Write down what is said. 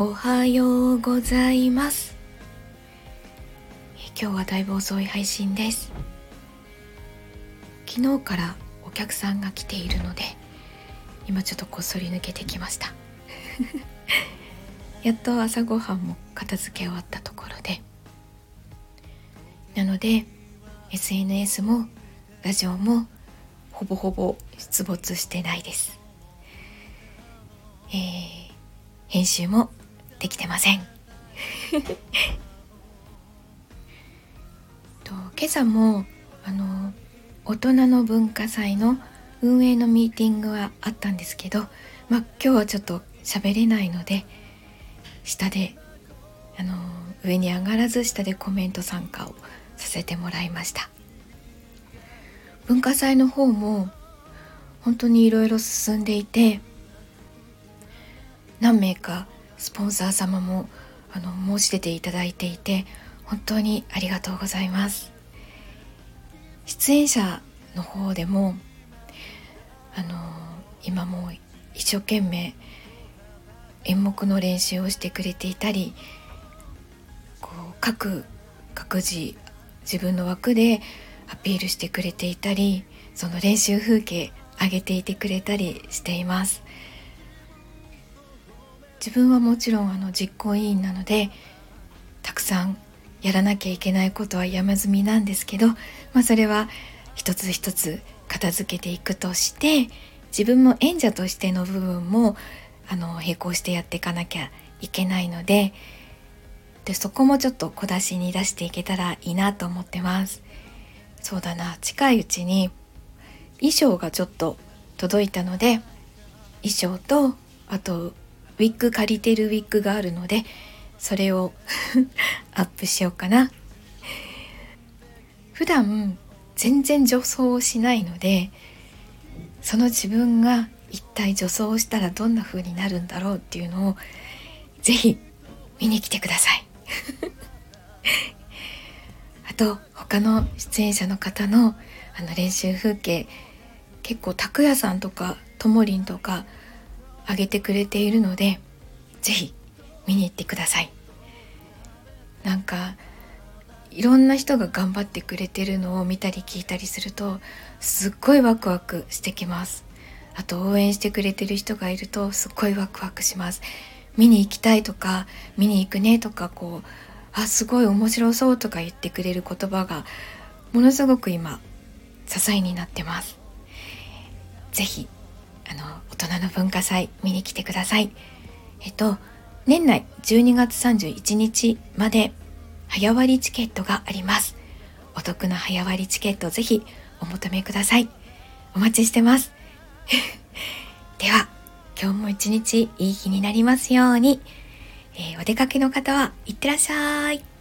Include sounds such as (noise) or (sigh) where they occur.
おはようございます。今日はだいぶ遅い配信です。昨日からお客さんが来ているので今ちょっとこっそり抜けてきました。(laughs) やっと朝ごはんも片付け終わったところで。なので SNS もラジオもほぼほぼ出没してないです。えー、編集もできてません。(laughs) と今朝もあの大人の文化祭の運営のミーティングはあったんですけど、まあ、今日はちょっと喋れないので下であの上に上がらず下でコメント参加をさせてもらいました。文化祭の方も本当にいろいろ進んでいて何名かスポンサー様もあの申し出ていただいていて本当にありがとうございます。出演者の方でもあの今も一生懸命演目の練習をしてくれていたりこう各各自自分の枠でアピールしてくれていたりその練習風景上げていてくれたりしています。自分はもちろんあの実行委員なのでたくさんやらなきゃいけないことは山積みなんですけど、まあ、それは一つ一つ片付けていくとして自分も演者としての部分もあの並行してやっていかなきゃいけないのででそこもちょっと小出しに出していけたらいいなと思ってます。そうだな。近いうちに衣装がちょっと届いたので衣装とあとウィッグ借りてるウィッグがあるのでそれを (laughs) アップしようかな。普段全然女装をしないのでその自分が一体女装をしたらどんな風になるんだろうっていうのをぜひ見に来てください。(laughs) あと他の出演者の方のあの練習風景結構拓也さんとかともりんとかあげてくれているので是非見に行ってください。なんかいろんな人が頑張ってくれてるのを見たり聞いたりするとすっごいワクワクしてきます。あと応援してくれてる人がいるとすっごいワクワクします。見に行きたいとか見に行くねとかこうあすごい面白そうとか言ってくれる言葉がものすごく今支えになってます。是非あの大人の文化祭見に来てください。えっと年内12月31日まで早割チケットがあります。お得な早割チケットぜひお求めください。お待ちしてます。(laughs) では今日も一日いい日になりますように、えー、お出かけの方はいってらっしゃい。